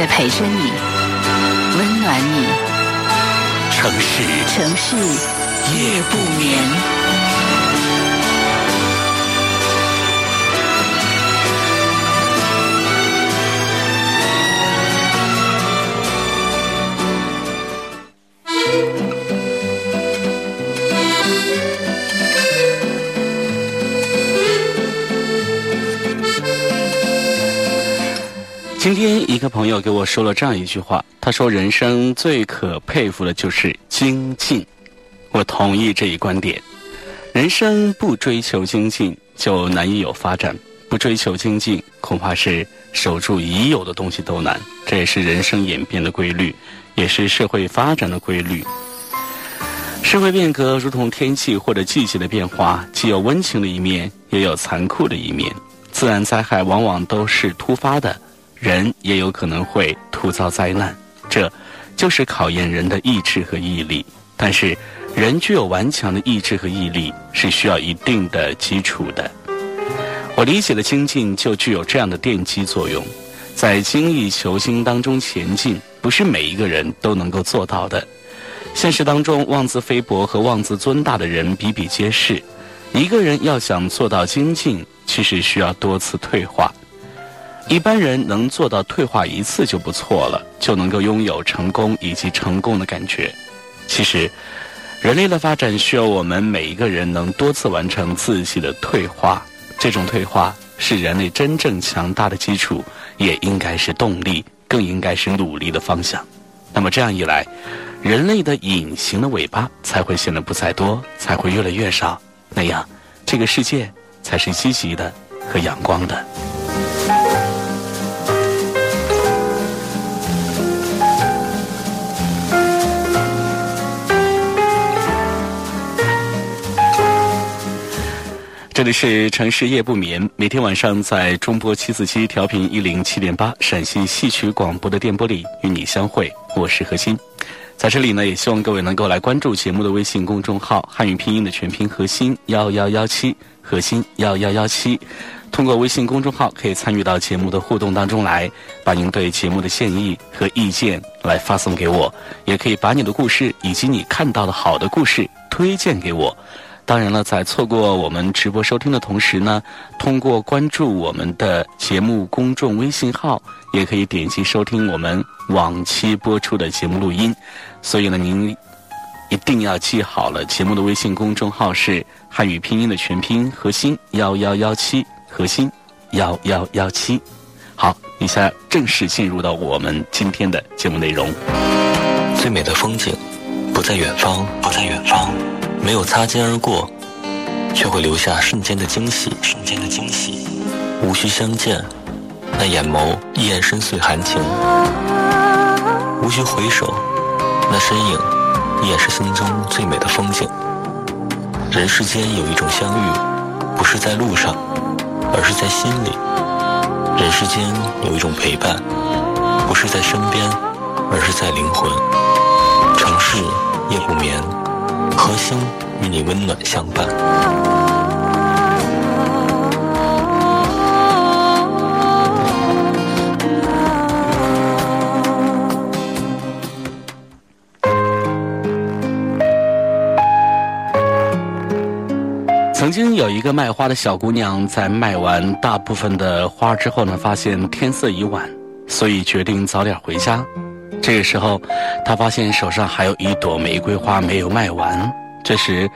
在陪着你，温暖你。城市，城市夜不眠。今天一个朋友给我说了这样一句话，他说：“人生最可佩服的就是精进。”我同意这一观点。人生不追求精进，就难以有发展；不追求精进，恐怕是守住已有的东西都难。这也是人生演变的规律，也是社会发展的规律。社会变革如同天气或者季节的变化，既有温情的一面，也有残酷的一面。自然灾害往往都是突发的。人也有可能会突遭灾难，这就是考验人的意志和毅力。但是，人具有顽强的意志和毅力是需要一定的基础的。我理解的精进就具有这样的奠基作用，在精益求精当中前进，不是每一个人都能够做到的。现实当中，妄自菲薄和妄自尊大的人比比皆是。一个人要想做到精进，其实需要多次退化。一般人能做到退化一次就不错了，就能够拥有成功以及成功的感觉。其实，人类的发展需要我们每一个人能多次完成自己的退化。这种退化是人类真正强大的基础，也应该是动力，更应该是努力的方向。那么这样一来，人类的隐形的尾巴才会显得不再多，才会越来越少。那样，这个世界才是积极的和阳光的。这里是城市夜不眠，每天晚上在中波七四七调频一零七点八陕西戏曲广播的电波里与你相会，我是何欣。在这里呢，也希望各位能够来关注节目的微信公众号，汉语拼音的全拼“核心幺幺幺七”，核心幺幺幺七。通过微信公众号可以参与到节目的互动当中来，把您对节目的建议和意见来发送给我，也可以把你的故事以及你看到的好的故事推荐给我。当然了，在错过我们直播收听的同时呢，通过关注我们的节目公众微信号，也可以点击收听我们往期播出的节目录音。所以呢，您一定要记好了，节目的微信公众号是汉语拼音的全拼“核心幺幺幺七”，核心幺幺幺七。好，以下正式进入到我们今天的节目内容。最美的风景，不在远方，不在远方。没有擦肩而过，却会留下瞬间的惊喜。瞬间的惊喜，无需相见，那眼眸依然深邃含情；无需回首，那身影依然是心中最美的风景。人世间有一种相遇，不是在路上，而是在心里；人世间有一种陪伴，不是在身边，而是在灵魂。城市夜不眠。核心与你温暖相伴。曾经有一个卖花的小姑娘，在卖完大部分的花之后呢，发现天色已晚，所以决定早点回家。这个时候，他发现手上还有一朵玫瑰花没有卖完。这时，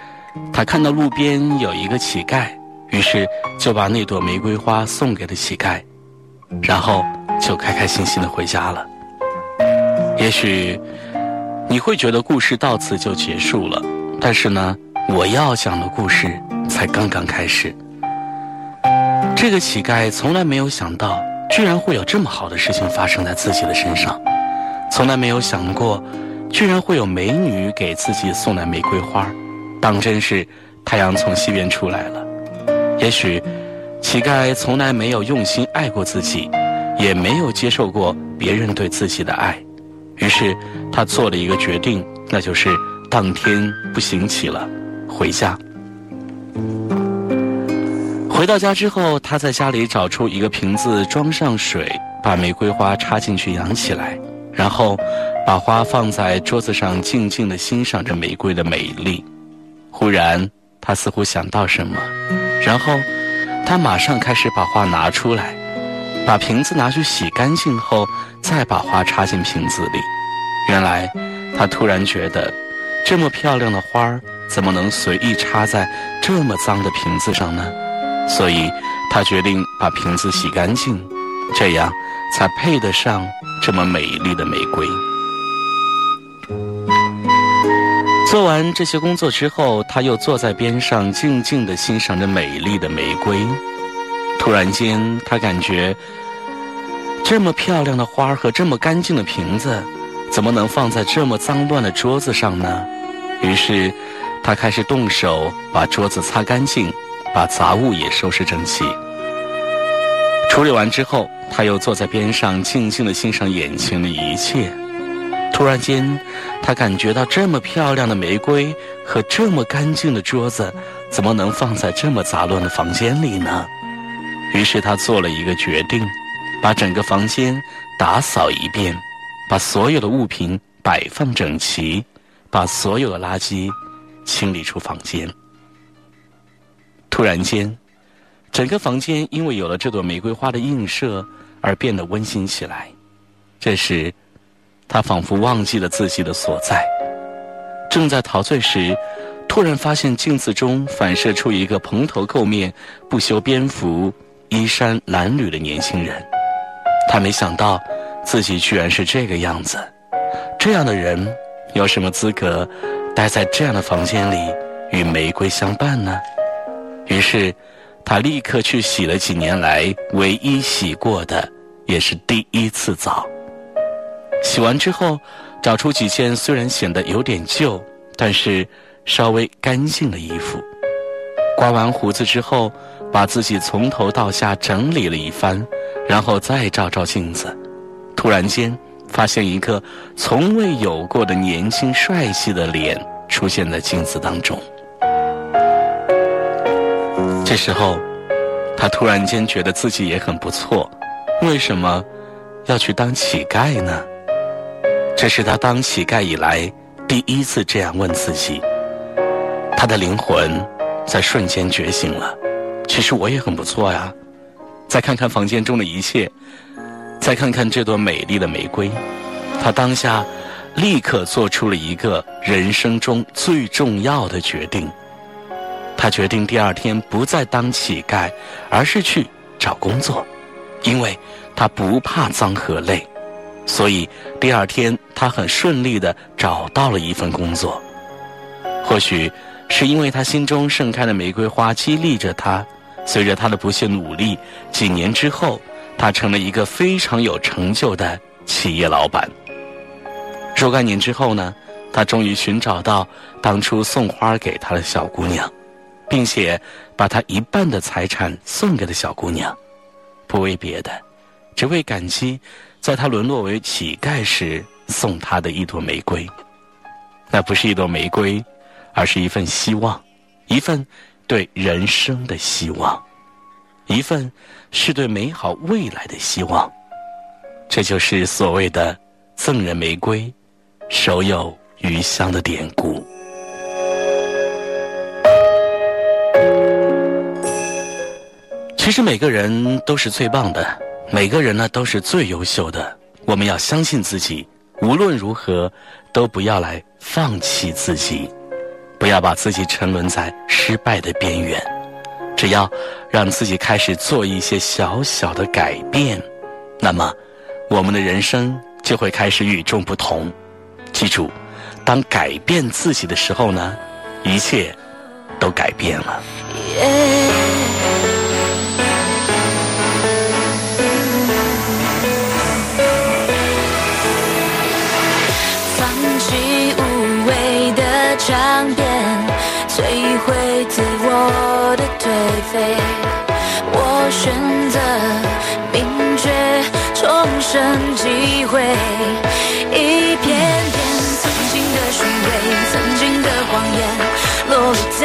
他看到路边有一个乞丐，于是就把那朵玫瑰花送给了乞丐，然后就开开心心的回家了。也许你会觉得故事到此就结束了，但是呢，我要讲的故事才刚刚开始。这个乞丐从来没有想到，居然会有这么好的事情发生在自己的身上。从来没有想过，居然会有美女给自己送来玫瑰花，当真是太阳从西边出来了。也许，乞丐从来没有用心爱过自己，也没有接受过别人对自己的爱，于是他做了一个决定，那就是当天不行乞了，回家。回到家之后，他在家里找出一个瓶子，装上水，把玫瑰花插进去养起来，然后把花放在桌子上，静静地欣赏着玫瑰的美丽。忽然，他似乎想到什么，然后他马上开始把花拿出来，把瓶子拿去洗干净后，再把花插进瓶子里。原来，他突然觉得，这么漂亮的花儿怎么能随意插在这么脏的瓶子上呢？所以，他决定把瓶子洗干净，这样才配得上这么美丽的玫瑰。做完这些工作之后，他又坐在边上，静静地欣赏着美丽的玫瑰。突然间，他感觉这么漂亮的花和这么干净的瓶子，怎么能放在这么脏乱的桌子上呢？于是，他开始动手把桌子擦干净。把杂物也收拾整齐。处理完之后，他又坐在边上，静静的欣赏眼前的一切。突然间，他感觉到这么漂亮的玫瑰和这么干净的桌子，怎么能放在这么杂乱的房间里呢？于是他做了一个决定，把整个房间打扫一遍，把所有的物品摆放整齐，把所有的垃圾清理出房间。突然间，整个房间因为有了这朵玫瑰花的映射而变得温馨起来。这时，他仿佛忘记了自己的所在，正在陶醉时，突然发现镜子中反射出一个蓬头垢面、不修边幅、衣衫褴褛的年轻人。他没想到自己居然是这个样子。这样的人有什么资格待在这样的房间里与玫瑰相伴呢？于是，他立刻去洗了几年来唯一洗过的，也是第一次澡。洗完之后，找出几件虽然显得有点旧，但是稍微干净的衣服。刮完胡子之后，把自己从头到下整理了一番，然后再照照镜子。突然间，发现一个从未有过的年轻帅气的脸出现在镜子当中。这时候，他突然间觉得自己也很不错，为什么要去当乞丐呢？这是他当乞丐以来第一次这样问自己。他的灵魂在瞬间觉醒了。其实我也很不错呀。再看看房间中的一切，再看看这朵美丽的玫瑰，他当下立刻做出了一个人生中最重要的决定。他决定第二天不再当乞丐，而是去找工作，因为他不怕脏和累，所以第二天他很顺利的找到了一份工作。或许是因为他心中盛开的玫瑰花激励着他，随着他的不懈努力，几年之后，他成了一个非常有成就的企业老板。若干年之后呢，他终于寻找到当初送花给他的小姑娘。并且把他一半的财产送给了小姑娘，不为别的，只为感激在他沦落为乞丐时送他的一朵玫瑰。那不是一朵玫瑰，而是一份希望，一份对人生的希望，一份是对美好未来的希望。这就是所谓的“赠人玫瑰，手有余香”的典故。其实每个人都是最棒的，每个人呢都是最优秀的。我们要相信自己，无论如何都不要来放弃自己，不要把自己沉沦在失败的边缘。只要让自己开始做一些小小的改变，那么我们的人生就会开始与众不同。记住，当改变自己的时候呢，一切都改变了。强辩，摧毁自我的颓废。我选择明确重生机会，一片片曾经的虚伪，曾经的谎言，落在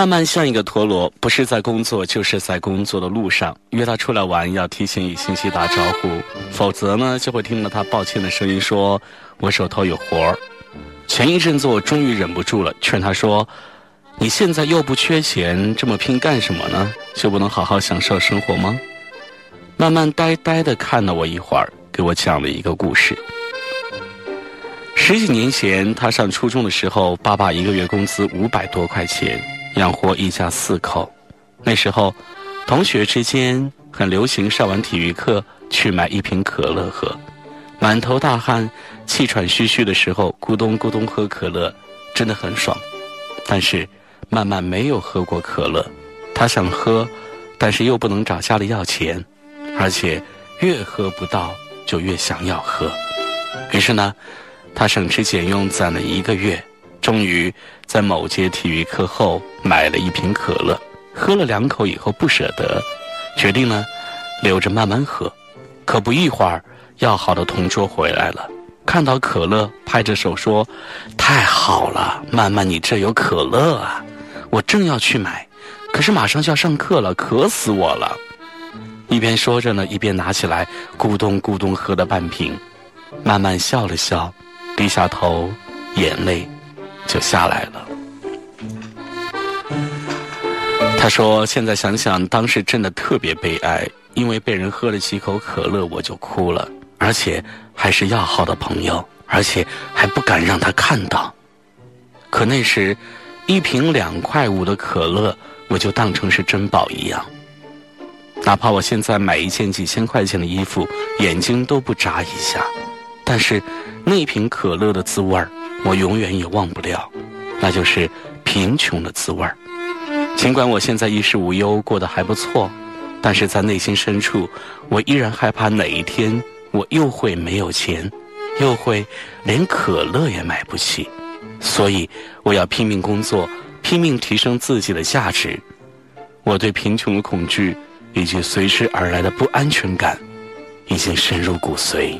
慢慢像一个陀螺，不是在工作，就是在工作的路上。约他出来玩，要提前以信息打招呼，否则呢，就会听到他抱歉的声音，说：“我手头有活儿。”前一阵子，我终于忍不住了，劝他说：“你现在又不缺钱，这么拼干什么呢？就不能好好享受生活吗？”慢慢呆呆的看了我一会儿，给我讲了一个故事。十几年前，他上初中的时候，爸爸一个月工资五百多块钱。养活一家四口，那时候，同学之间很流行上完体育课去买一瓶可乐喝，满头大汗、气喘吁吁的时候，咕咚咕咚喝可乐，真的很爽。但是，慢慢没有喝过可乐，他想喝，但是又不能找家里要钱，而且越喝不到就越想要喝。于是呢，他省吃俭用攒了一个月。终于在某节体育课后买了一瓶可乐，喝了两口以后不舍得，决定呢留着慢慢喝。可不一会儿，要好的同桌回来了，看到可乐，拍着手说：“太好了，慢慢你这有可乐啊！我正要去买，可是马上就要上课了，渴死我了。”一边说着呢，一边拿起来咕咚咕咚喝了半瓶。慢慢笑了笑，低下头，眼泪。就下来了。他说：“现在想想，当时真的特别悲哀，因为被人喝了几口可乐，我就哭了。而且还是要好的朋友，而且还不敢让他看到。可那时，一瓶两块五的可乐，我就当成是珍宝一样。哪怕我现在买一件几千块钱的衣服，眼睛都不眨一下。但是，那瓶可乐的滋味儿，我永远也忘不了，那就是贫穷的滋味儿。尽管我现在衣食无忧，过得还不错，但是在内心深处，我依然害怕哪一天我又会没有钱，又会连可乐也买不起。所以，我要拼命工作，拼命提升自己的价值。我对贫穷的恐惧以及随之而来的不安全感，已经深入骨髓。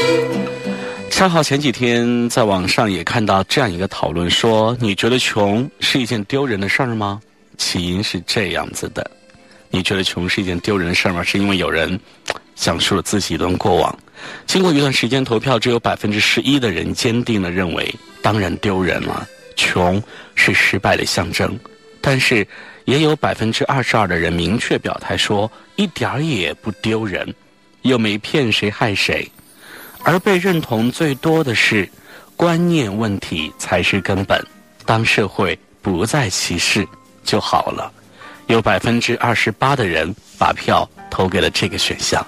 恰好前几天在网上也看到这样一个讨论，说你觉得穷是一件丢人的事儿吗？起因是这样子的，你觉得穷是一件丢人的事儿吗？是因为有人讲述了自己一段过往。经过一段时间投票，只有百分之十一的人坚定的认为，当然丢人了，穷是失败的象征。但是也有百分之二十二的人明确表态说，一点儿也不丢人，又没骗谁害谁。而被认同最多的是，观念问题才是根本。当社会不再歧视就好了。有百分之二十八的人把票投给了这个选项，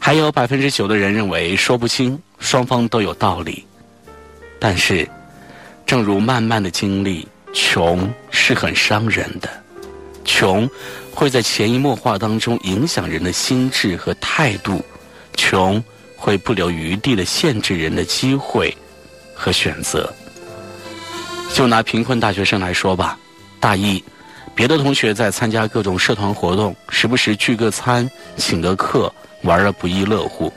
还有百分之九的人认为说不清，双方都有道理。但是，正如慢慢的经历，穷是很伤人的，穷会在潜移默化当中影响人的心智和态度，穷。会不留余地的限制人的机会和选择。就拿贫困大学生来说吧，大一，别的同学在参加各种社团活动，时不时聚个餐、请个客，玩的不亦乐乎。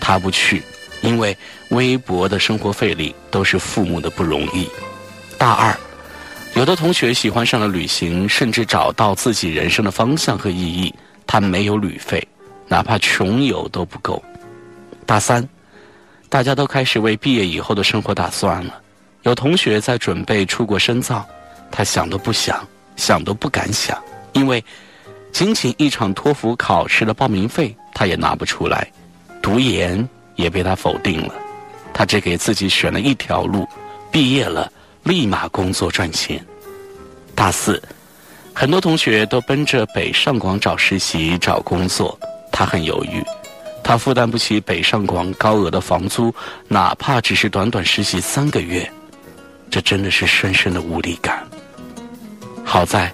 他不去，因为微薄的生活费里都是父母的不容易。大二，有的同学喜欢上了旅行，甚至找到自己人生的方向和意义，他没有旅费，哪怕穷游都不够。大三，大家都开始为毕业以后的生活打算了。有同学在准备出国深造，他想都不想，想都不敢想，因为仅仅一场托福考试的报名费他也拿不出来，读研也被他否定了。他只给自己选了一条路：毕业了立马工作赚钱。大四，很多同学都奔着北上广找实习找工作，他很犹豫。他负担不起北上广高额的房租，哪怕只是短短实习三个月，这真的是深深的无力感。好在，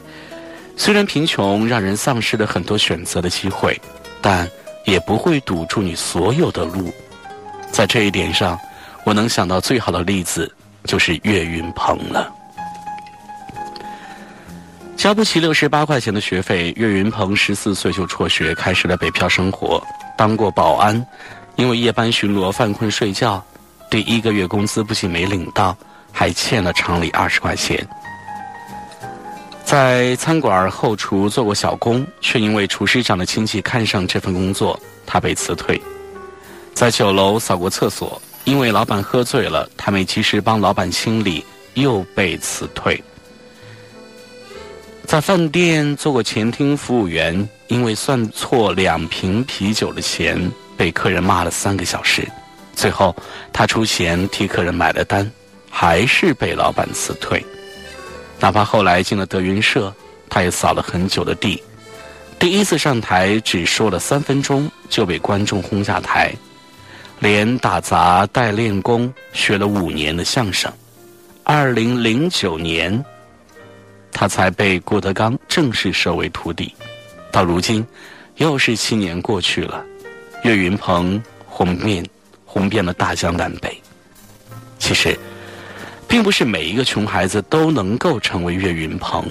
虽然贫穷让人丧失了很多选择的机会，但也不会堵住你所有的路。在这一点上，我能想到最好的例子就是岳云鹏了。交不起六十八块钱的学费，岳云鹏十四岁就辍学，开始了北漂生活。当过保安，因为夜班巡逻犯困睡觉，第一个月工资不仅没领到，还欠了厂里二十块钱。在餐馆后厨做过小工，却因为厨师长的亲戚看上这份工作，他被辞退。在酒楼扫过厕所，因为老板喝醉了，他没及时帮老板清理，又被辞退。在饭店做过前厅服务员，因为算错两瓶啤酒的钱，被客人骂了三个小时。最后，他出钱替客人买了单，还是被老板辞退。哪怕后来进了德云社，他也扫了很久的地。第一次上台只说了三分钟，就被观众轰下台。连打杂带练功，学了五年的相声。二零零九年。他才被郭德纲正式收为徒弟，到如今，又是七年过去了，岳云鹏红遍红遍了大江南北。其实，并不是每一个穷孩子都能够成为岳云鹏，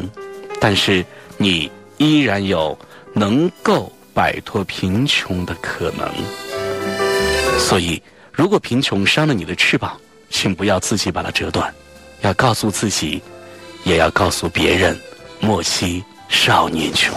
但是你依然有能够摆脱贫穷的可能。所以，如果贫穷伤了你的翅膀，请不要自己把它折断，要告诉自己。也要告诉别人，莫欺少年穷。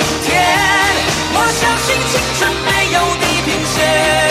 明天。我相信青春没有地平线。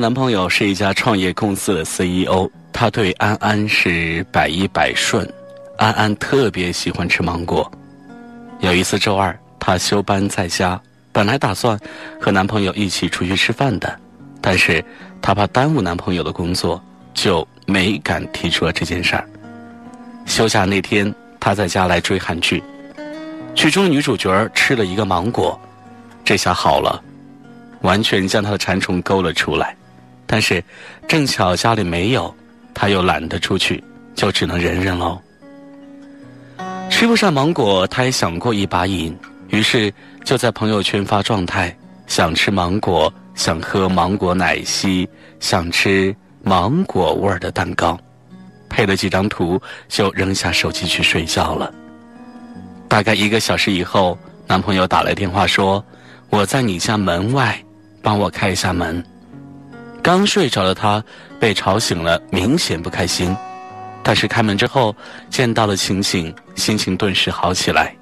男朋友是一家创业公司的 CEO，他对安安是百依百顺。安安特别喜欢吃芒果。有一次周二，她休班在家，本来打算和男朋友一起出去吃饭的，但是她怕耽误男朋友的工作，就没敢提出了这件事儿。休假那天，她在家来追韩剧，剧中女主角吃了一个芒果，这下好了，完全将她的馋虫勾了出来。但是，正巧家里没有，他又懒得出去，就只能忍忍喽。吃不上芒果，他也想过一把瘾，于是就在朋友圈发状态：想吃芒果，想喝芒果奶昔，想吃芒果味儿的蛋糕，配了几张图，就扔下手机去睡觉了。大概一个小时以后，男朋友打来电话说：“我在你家门外，帮我开一下门。”刚睡着的他被吵醒了，明显不开心。但是开门之后见到了情景，心情顿时好起来。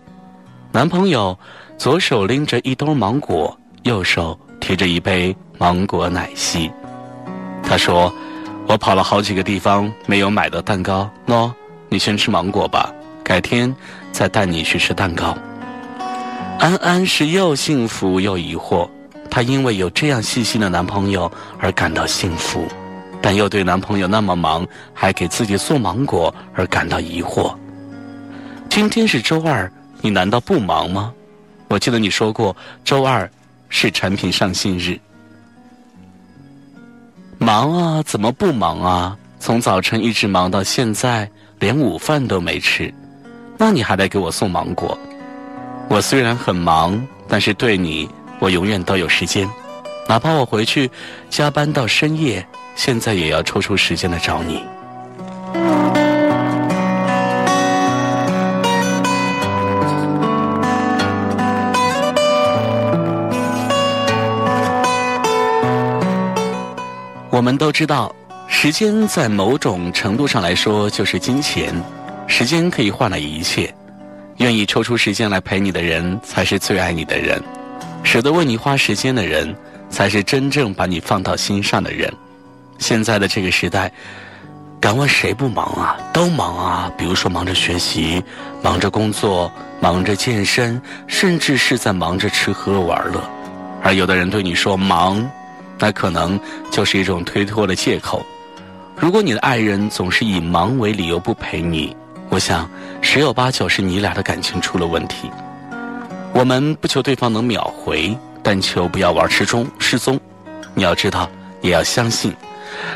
男朋友左手拎着一兜芒果，右手提着一杯芒果奶昔。他说：“我跑了好几个地方，没有买到蛋糕。喏，你先吃芒果吧，改天再带你去吃蛋糕。”安安是又幸福又疑惑。她因为有这样细心的男朋友而感到幸福，但又对男朋友那么忙还给自己送芒果而感到疑惑。今天是周二，你难道不忙吗？我记得你说过周二是产品上线日。忙啊，怎么不忙啊？从早晨一直忙到现在，连午饭都没吃，那你还来给我送芒果？我虽然很忙，但是对你。我永远都有时间，哪怕我回去加班到深夜，现在也要抽出时间来找你。我们都知道，时间在某种程度上来说就是金钱，时间可以换来一切，愿意抽出时间来陪你的人，才是最爱你的人。舍得为你花时间的人，才是真正把你放到心上的人。现在的这个时代，敢问谁不忙啊？都忙啊！比如说忙着学习，忙着工作，忙着健身，甚至是在忙着吃喝玩乐。而有的人对你说忙，那可能就是一种推脱的借口。如果你的爱人总是以忙为理由不陪你，我想十有八九是你俩的感情出了问题。我们不求对方能秒回，但求不要玩失踪。失踪，你要知道，也要相信，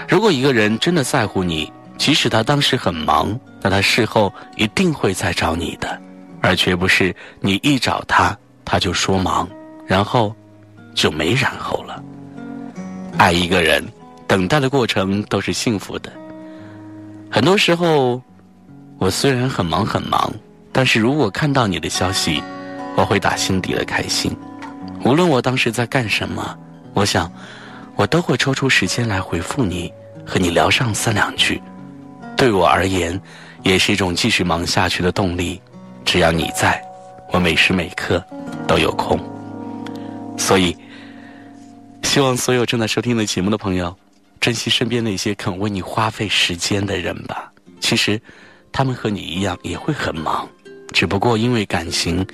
如果一个人真的在乎你，即使他当时很忙，那他事后一定会再找你的，而绝不是你一找他，他就说忙，然后就没然后了。爱一个人，等待的过程都是幸福的。很多时候，我虽然很忙很忙，但是如果看到你的消息，我会打心底的开心。无论我当时在干什么，我想，我都会抽出时间来回复你，和你聊上三两句。对我而言，也是一种继续忙下去的动力。只要你在，我每时每刻都有空。所以，希望所有正在收听的节目的朋友。珍惜身边那些肯为你花费时间的人吧。其实，他们和你一样也会很忙，只不过因为感情，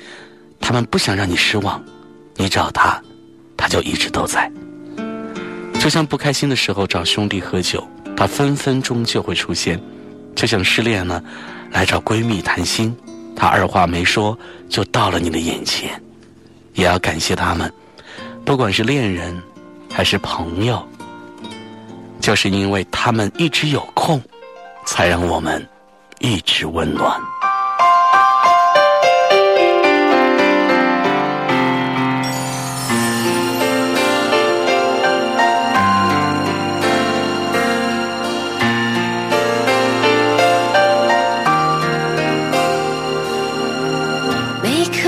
他们不想让你失望。你找他，他就一直都在。就像不开心的时候找兄弟喝酒，他分分钟就会出现；就像失恋了，来找闺蜜谈心，他二话没说就到了你的眼前。也要感谢他们，不管是恋人，还是朋友。就是因为他们一直有空，才让我们一直温暖。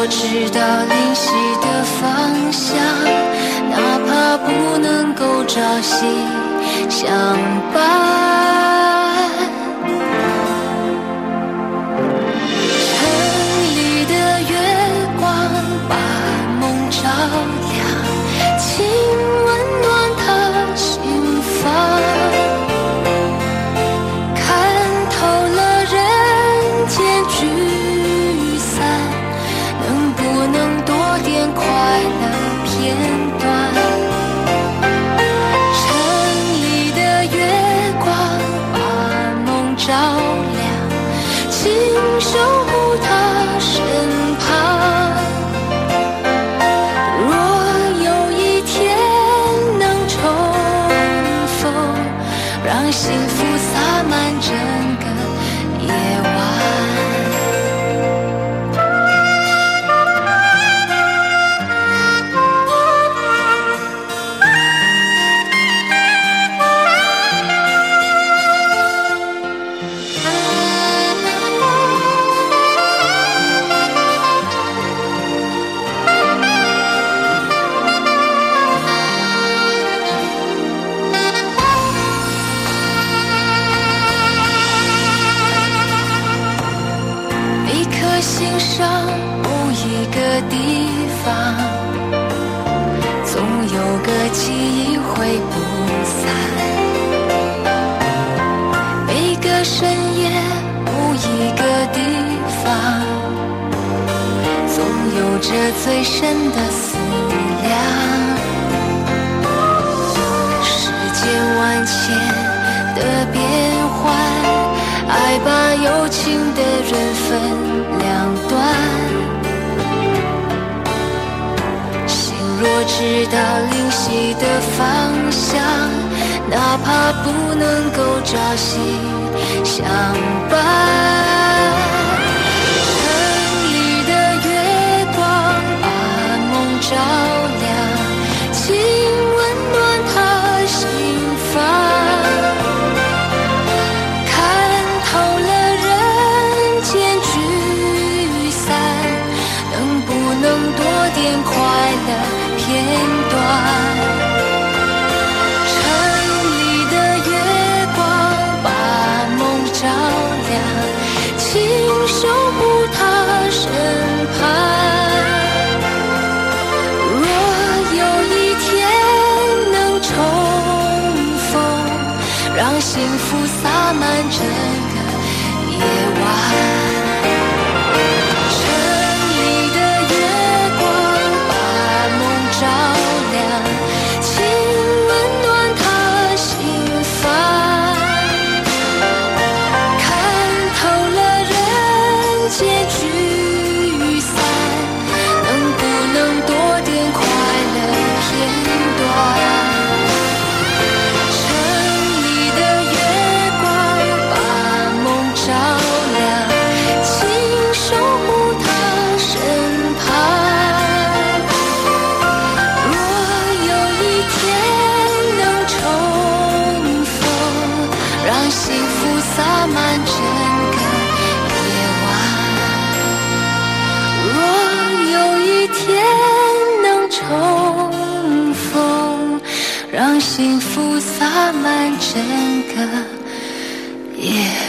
我知道灵犀的方向，哪怕不能够朝夕相伴。的变幻，爱把有情的人分两端。心若知道灵犀的方向，哪怕不能够朝夕相伴。城里的月光把梦照洒满重逢，让幸福洒满整个夜。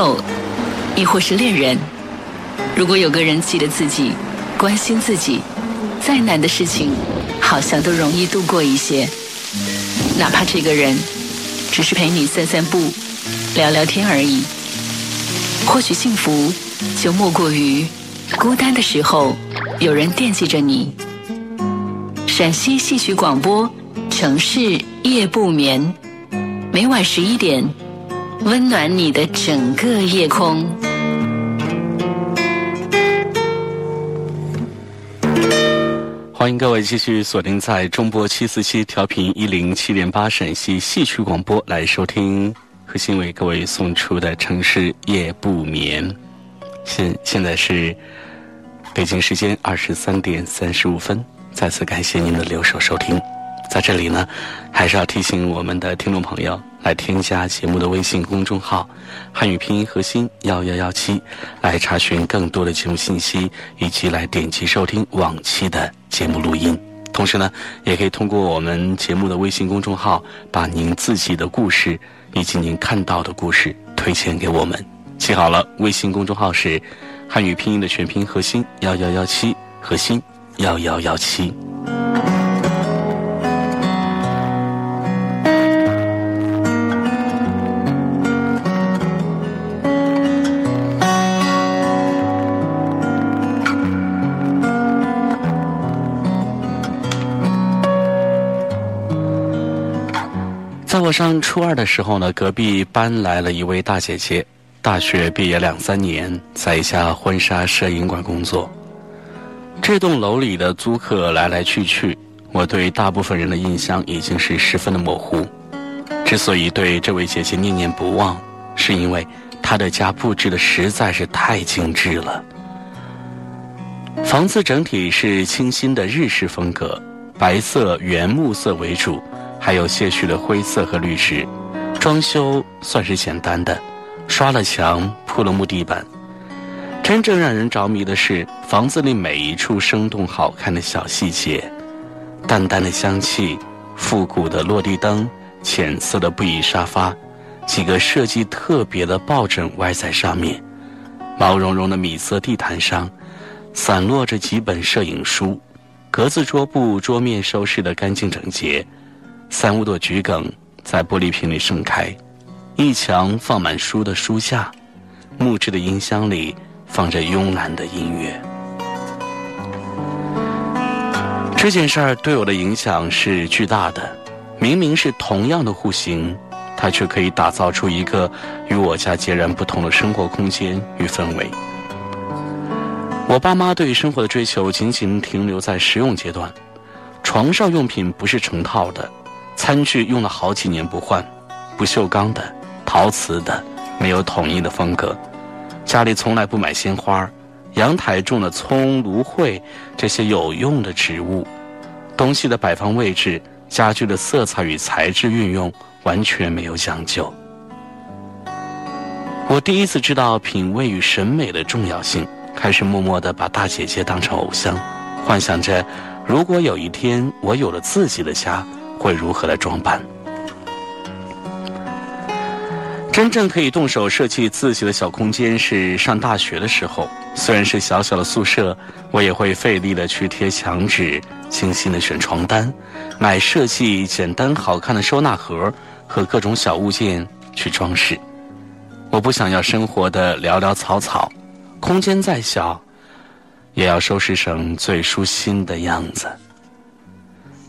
友，亦或是恋人，如果有个人记得自己，关心自己，再难的事情，好像都容易度过一些。哪怕这个人只是陪你散散步、聊聊天而已。或许幸福就莫过于孤单的时候有人惦记着你。陕西戏曲广播，城市夜不眠，每晚十一点。温暖你的整个夜空。欢迎各位继续锁定在中波七四七调频一零七点八陕西戏曲广播来收听何欣为各位送出的城市夜不眠。现现在是北京时间二十三点三十五分，再次感谢您的留守收听。在这里呢，还是要提醒我们的听众朋友来添加节目的微信公众号“汉语拼音核心幺幺幺七”，来查询更多的节目信息，以及来点击收听往期的节目录音。同时呢，也可以通过我们节目的微信公众号，把您自己的故事以及您看到的故事推荐给我们。记好了，微信公众号是汉语拼音的全拼核心幺幺幺七，核心幺幺幺七。我上初二的时候呢，隔壁搬来了一位大姐姐，大学毕业两三年，在一家婚纱摄影馆工作。这栋楼里的租客来来去去，我对大部分人的印象已经是十分的模糊。之所以对这位姐姐念念不忘，是因为她的家布置的实在是太精致了。房子整体是清新的日式风格，白色原木色为主。还有些许的灰色和绿植，装修算是简单的，刷了墙，铺了木地板。真正让人着迷的是房子里每一处生动好看的小细节，淡淡的香气，复古的落地灯，浅色的布艺沙发，几个设计特别的抱枕歪在上面，毛茸茸的米色地毯上，散落着几本摄影书，格子桌布桌面收拾的干净整洁。三五朵桔梗在玻璃瓶里盛开，一墙放满书的书架，木质的音箱里放着慵懒的音乐。这件事儿对我的影响是巨大的。明明是同样的户型，它却可以打造出一个与我家截然不同的生活空间与氛围。我爸妈对生活的追求仅仅停留在实用阶段，床上用品不是成套的。餐具用了好几年不换，不锈钢的、陶瓷的，没有统一的风格。家里从来不买鲜花，阳台种了葱、芦荟这些有用的植物。东西的摆放位置、家具的色彩与材质运用完全没有讲究。我第一次知道品味与审美的重要性，开始默默地把大姐姐当成偶像，幻想着如果有一天我有了自己的家。会如何来装扮？真正可以动手设计自己的小空间是上大学的时候。虽然是小小的宿舍，我也会费力的去贴墙纸，精心的选床单，买设计简单好看的收纳盒和各种小物件去装饰。我不想要生活的潦潦草草，空间再小，也要收拾成最舒心的样子。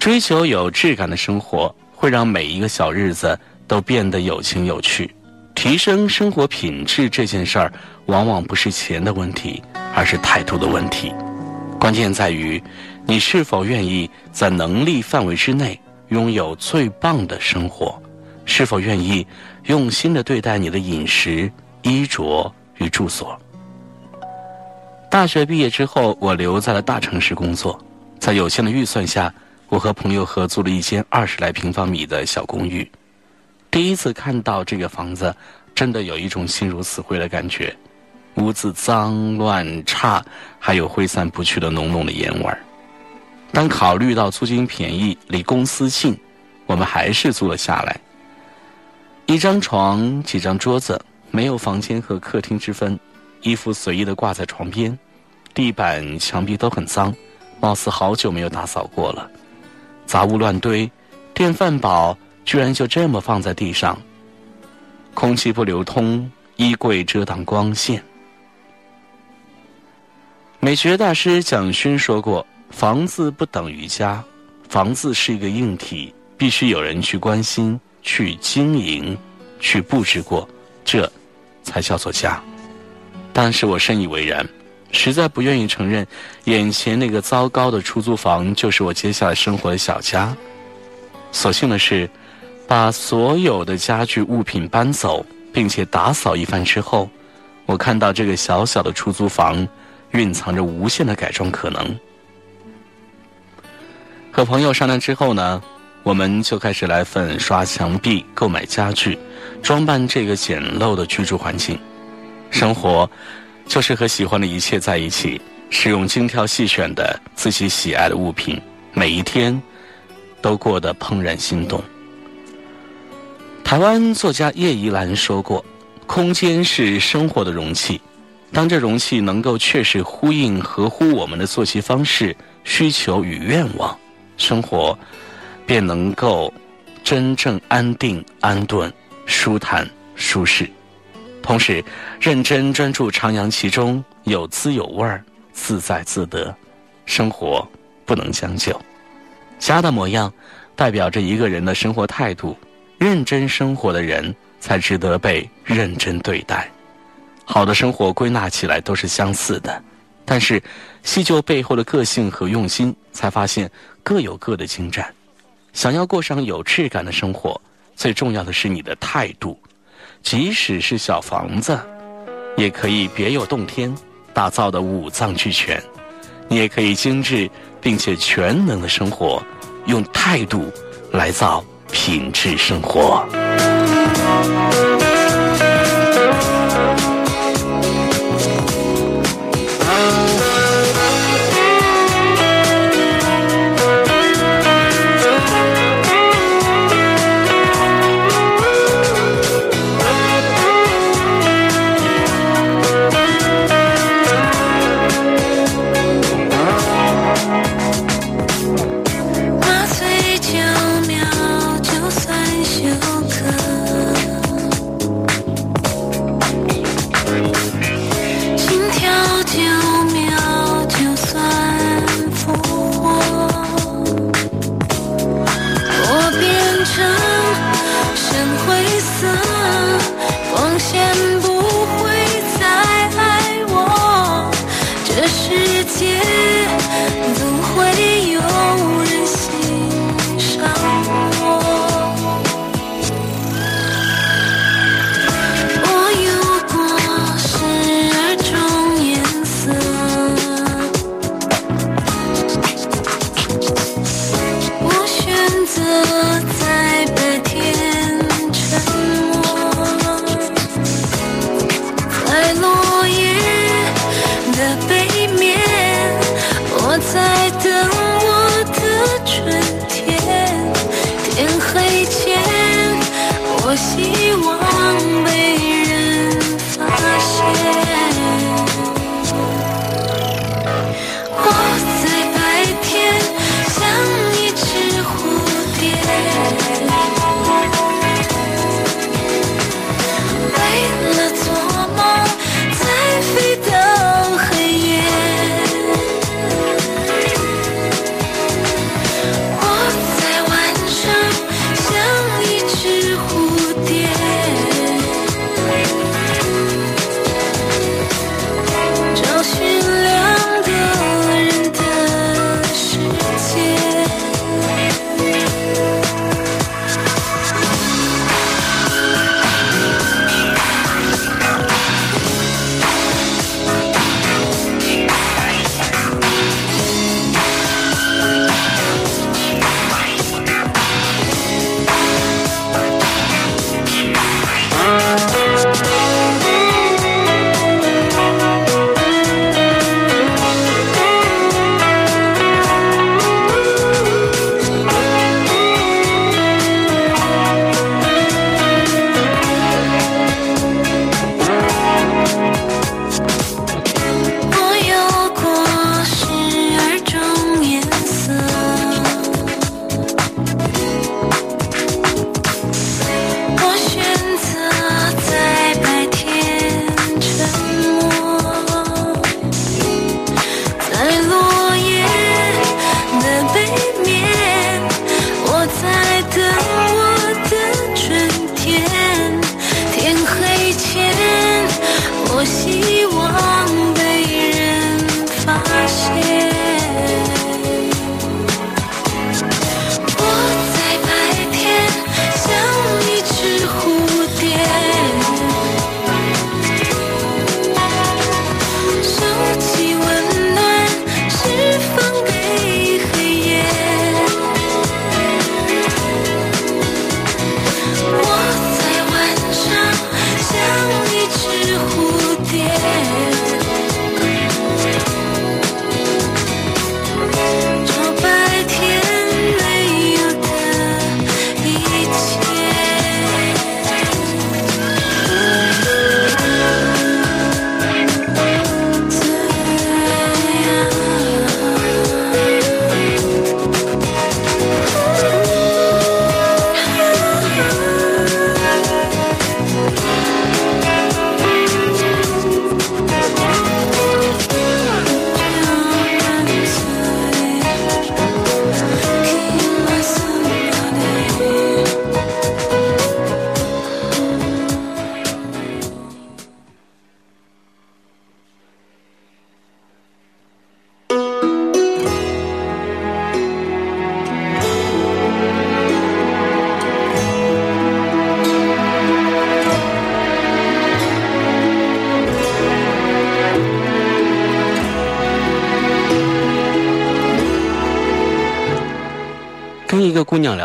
追求有质感的生活，会让每一个小日子都变得有情有趣。提升生活品质这件事儿，往往不是钱的问题，而是态度的问题。关键在于，你是否愿意在能力范围之内，拥有最棒的生活？是否愿意用心的对待你的饮食、衣着与住所？大学毕业之后，我留在了大城市工作，在有限的预算下，我和朋友合租了一间二十来平方米的小公寓。第一次看到这个房子，真的有一种心如死灰的感觉。屋子脏乱差，还有挥散不去的浓浓的烟味儿。当考虑到租金便宜、离公司近，我们还是租了下来。一张床，几张桌子，没有房间和客厅之分，衣服随意的挂在床边，地板、墙壁都很脏，貌似好久没有打扫过了。杂物乱堆，电饭煲居然就这么放在地上。空气不流通，衣柜遮挡光线。美学大师蒋勋说过：“房子不等于家，房子是一个硬体，必须有人去关心、去经营、去布置过，这才叫做家。”但是我深以为然，实在不愿意承认，眼前那个糟糕的出租房就是我接下来生活的小家。所幸的是，把所有的家具物品搬走，并且打扫一番之后，我看到这个小小的出租房。蕴藏着无限的改装可能。和朋友商量之后呢，我们就开始来粉刷墙壁、购买家具、装扮这个简陋的居住环境。生活就是和喜欢的一切在一起，使用精挑细选的自己喜爱的物品，每一天都过得怦然心动。台湾作家叶怡兰说过：“空间是生活的容器。”当这容器能够确实呼应合乎我们的作息方式、需求与愿望，生活便能够真正安定、安顿、舒坦、舒适。同时，认真专注徜徉其中，有滋有味儿，自在自得。生活不能将就，家的模样代表着一个人的生活态度。认真生活的人，才值得被认真对待。好的生活归纳起来都是相似的，但是细究背后的个性和用心，才发现各有各的精湛。想要过上有质感的生活，最重要的是你的态度。即使是小房子，也可以别有洞天，打造的五脏俱全。你也可以精致并且全能的生活，用态度来造品质生活。我在等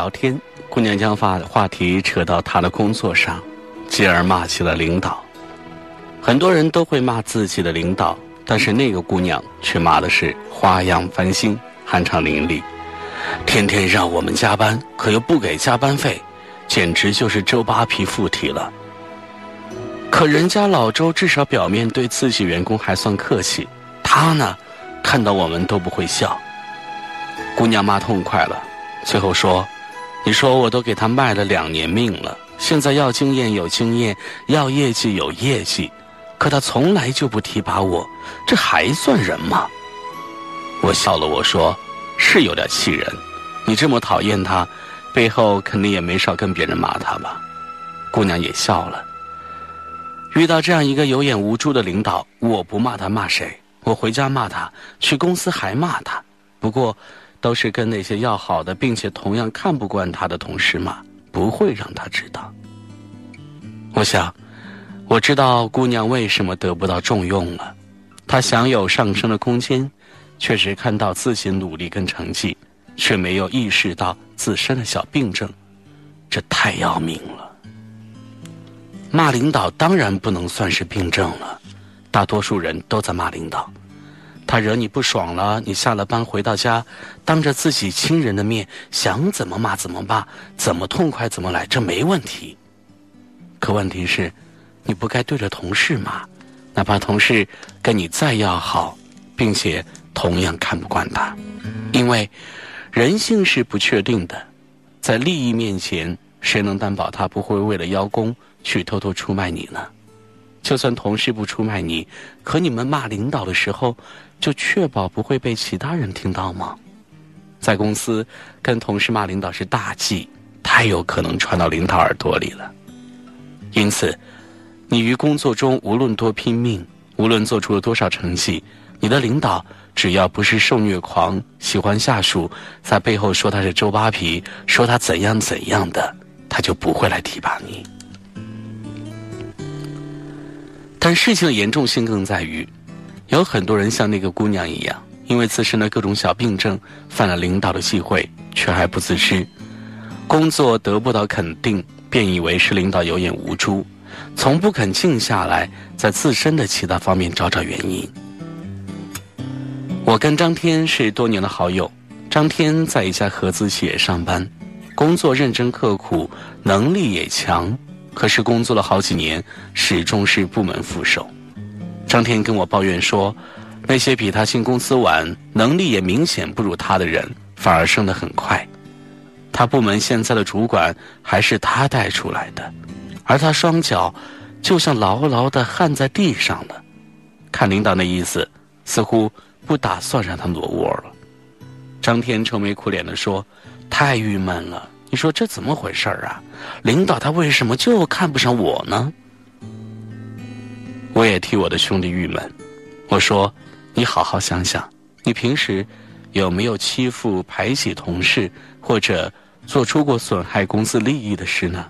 聊天，姑娘将话话题扯到她的工作上，继而骂起了领导。很多人都会骂自己的领导，但是那个姑娘却骂的是花样翻新、酣畅淋漓，天天让我们加班，可又不给加班费，简直就是周扒皮附体了。可人家老周至少表面对自己员工还算客气，他呢，看到我们都不会笑。姑娘骂痛快了，最后说：“你说我都给他卖了两年命了，现在要经验有经验，要业绩有业绩，可他从来就不提拔我，这还算人吗？”我笑了，我说：“是有点气人，你这么讨厌他，背后肯定也没少跟别人骂他吧？”姑娘也笑了。遇到这样一个有眼无珠的领导，我不骂他骂谁？我回家骂他，去公司还骂他。不过。都是跟那些要好的，并且同样看不惯他的同事骂，不会让他知道。我想，我知道姑娘为什么得不到重用了。她享有上升的空间，确实看到自己努力跟成绩，却没有意识到自身的小病症，这太要命了。骂领导当然不能算是病症了，大多数人都在骂领导。他惹你不爽了，你下了班回到家，当着自己亲人的面，想怎么骂怎么骂，怎么痛快怎么来，这没问题。可问题是，你不该对着同事骂，哪怕同事跟你再要好，并且同样看不惯他，因为人性是不确定的，在利益面前，谁能担保他不会为了邀功去偷偷出卖你呢？就算同事不出卖你，可你们骂领导的时候，就确保不会被其他人听到吗？在公司跟同事骂领导是大忌，太有可能传到领导耳朵里了。因此，你于工作中无论多拼命，无论做出了多少成绩，你的领导只要不是受虐狂，喜欢下属在背后说他是周扒皮，说他怎样怎样的，他就不会来提拔你。但事情的严重性更在于，有很多人像那个姑娘一样，因为自身的各种小病症，犯了领导的忌讳，却还不自知。工作得不到肯定，便以为是领导有眼无珠，从不肯静下来，在自身的其他方面找找原因。我跟张天是多年的好友，张天在一家合资企业上班，工作认真刻苦，能力也强。可是工作了好几年，始终是部门副手。张天跟我抱怨说，那些比他进公司晚、能力也明显不如他的人，反而升得很快。他部门现在的主管还是他带出来的，而他双脚就像牢牢地焊在地上了。看领导那意思，似乎不打算让他挪窝了。张天愁眉苦脸地说：“太郁闷了。”你说这怎么回事啊？领导他为什么就看不上我呢？我也替我的兄弟郁闷。我说：“你好好想想，你平时有没有欺负、排挤同事，或者做出过损害公司利益的事呢？”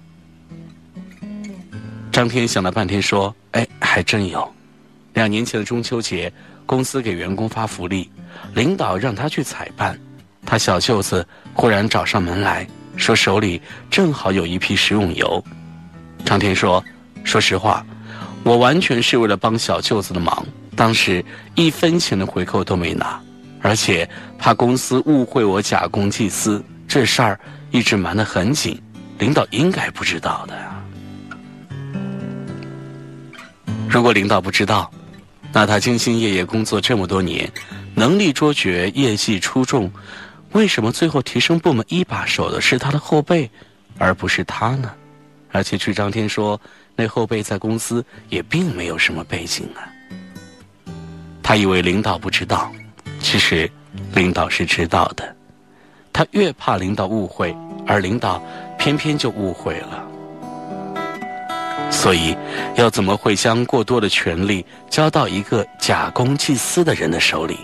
张天想了半天说：“哎，还真有。两年前的中秋节，公司给员工发福利，领导让他去采办，他小舅子忽然找上门来。”说手里正好有一批食用油，张天说：“说实话，我完全是为了帮小舅子的忙，当时一分钱的回扣都没拿，而且怕公司误会我假公济私，这事儿一直瞒得很紧，领导应该不知道的。如果领导不知道，那他兢兢业业工作这么多年，能力卓绝，业绩出众。”为什么最后提升部门一把手的是他的后辈，而不是他呢？而且据张天说，那后辈在公司也并没有什么背景啊。他以为领导不知道，其实领导是知道的。他越怕领导误会，而领导偏偏就误会了。所以，要怎么会将过多的权力交到一个假公济私的人的手里？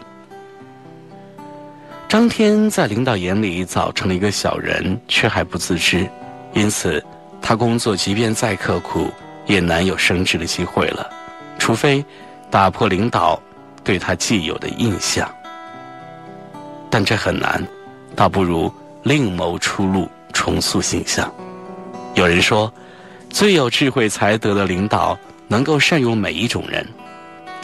张天在领导眼里早成了一个小人，却还不自知，因此他工作即便再刻苦，也难有升职的机会了，除非打破领导对他既有的印象。但这很难，倒不如另谋出路，重塑形象。有人说，最有智慧才德的领导能够善用每一种人，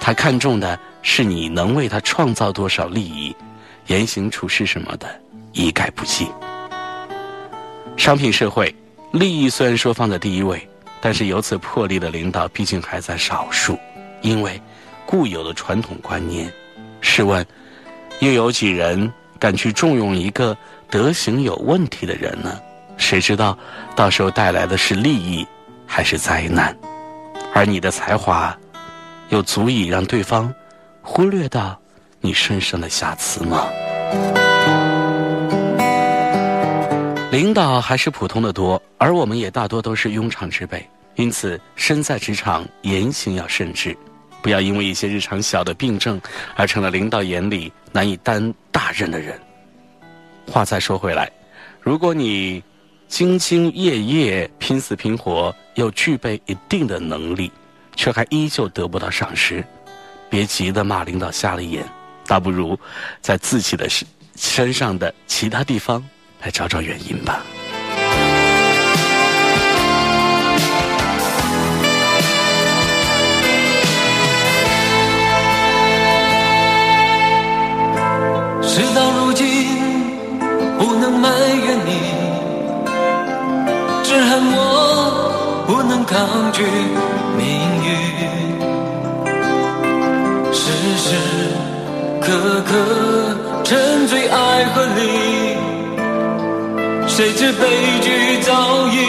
他看重的是你能为他创造多少利益，言行处事什么的一概不计。商品社会，利益虽然说放在第一位，但是有此魄力的领导毕竟还在少数，因为固有的传统观念。试问，又有几人敢去重用一个德行有问题的人呢？谁知道到时候带来的是利益还是灾难？而你的才华，又足以让对方忽略到你身上的瑕疵吗？领导还是普通的多，而我们也大多都是庸常之辈，因此身在职场，言行要慎之。不要因为一些日常小的病症，而成了领导眼里难以担大任的人。话再说回来，如果你兢兢业业、拼死拼活，又具备一定的能力，却还依旧得不到赏识，别急的骂领导瞎了眼，倒不如在自己的身身上的其他地方来找找原因吧。事到如今，不能埋怨你，只恨我不能抗拒命运。时时这刻沉醉爱河里，谁知悲剧早已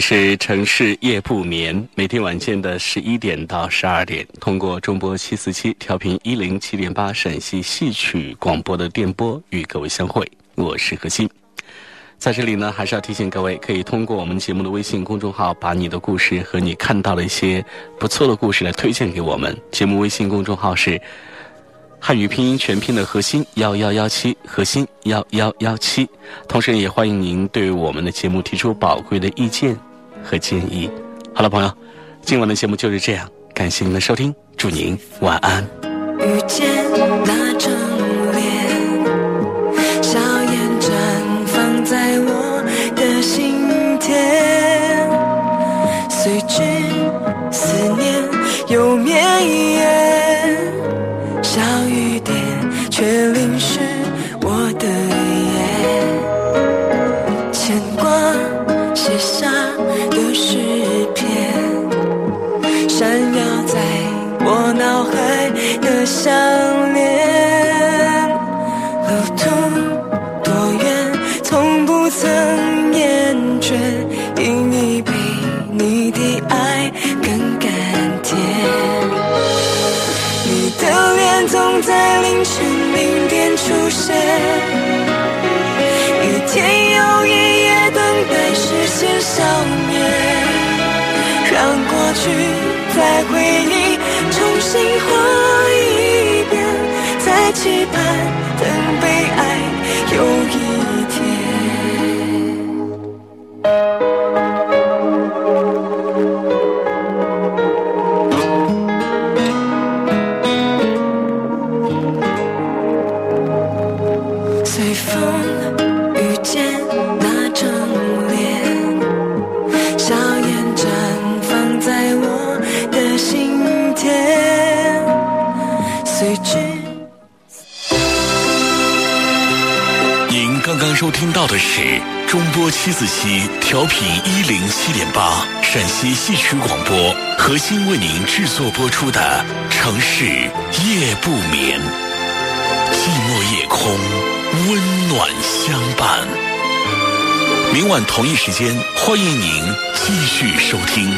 是城市夜不眠，每天晚间的十一点到十二点，通过中波七四七调频一零七点八陕西戏曲广播的电波与各位相会。我是何欣，在这里呢，还是要提醒各位，可以通过我们节目的微信公众号，把你的故事和你看到的一些不错的故事来推荐给我们。节目微信公众号是。汉语拼音全拼的核心幺幺幺七，核心幺幺幺七。同时，也欢迎您对我们的节目提出宝贵的意见和建议。好了，朋友，今晚的节目就是这样，感谢您的收听，祝您晚安。遇见那张脸，笑颜绽放在我的心田，随之思念又绵延。伴的是中波七四七调频一零七点八陕西戏曲广播核心为您制作播出的《城市夜不眠》，寂寞夜空，温暖相伴。明晚同一时间，欢迎您继续收听。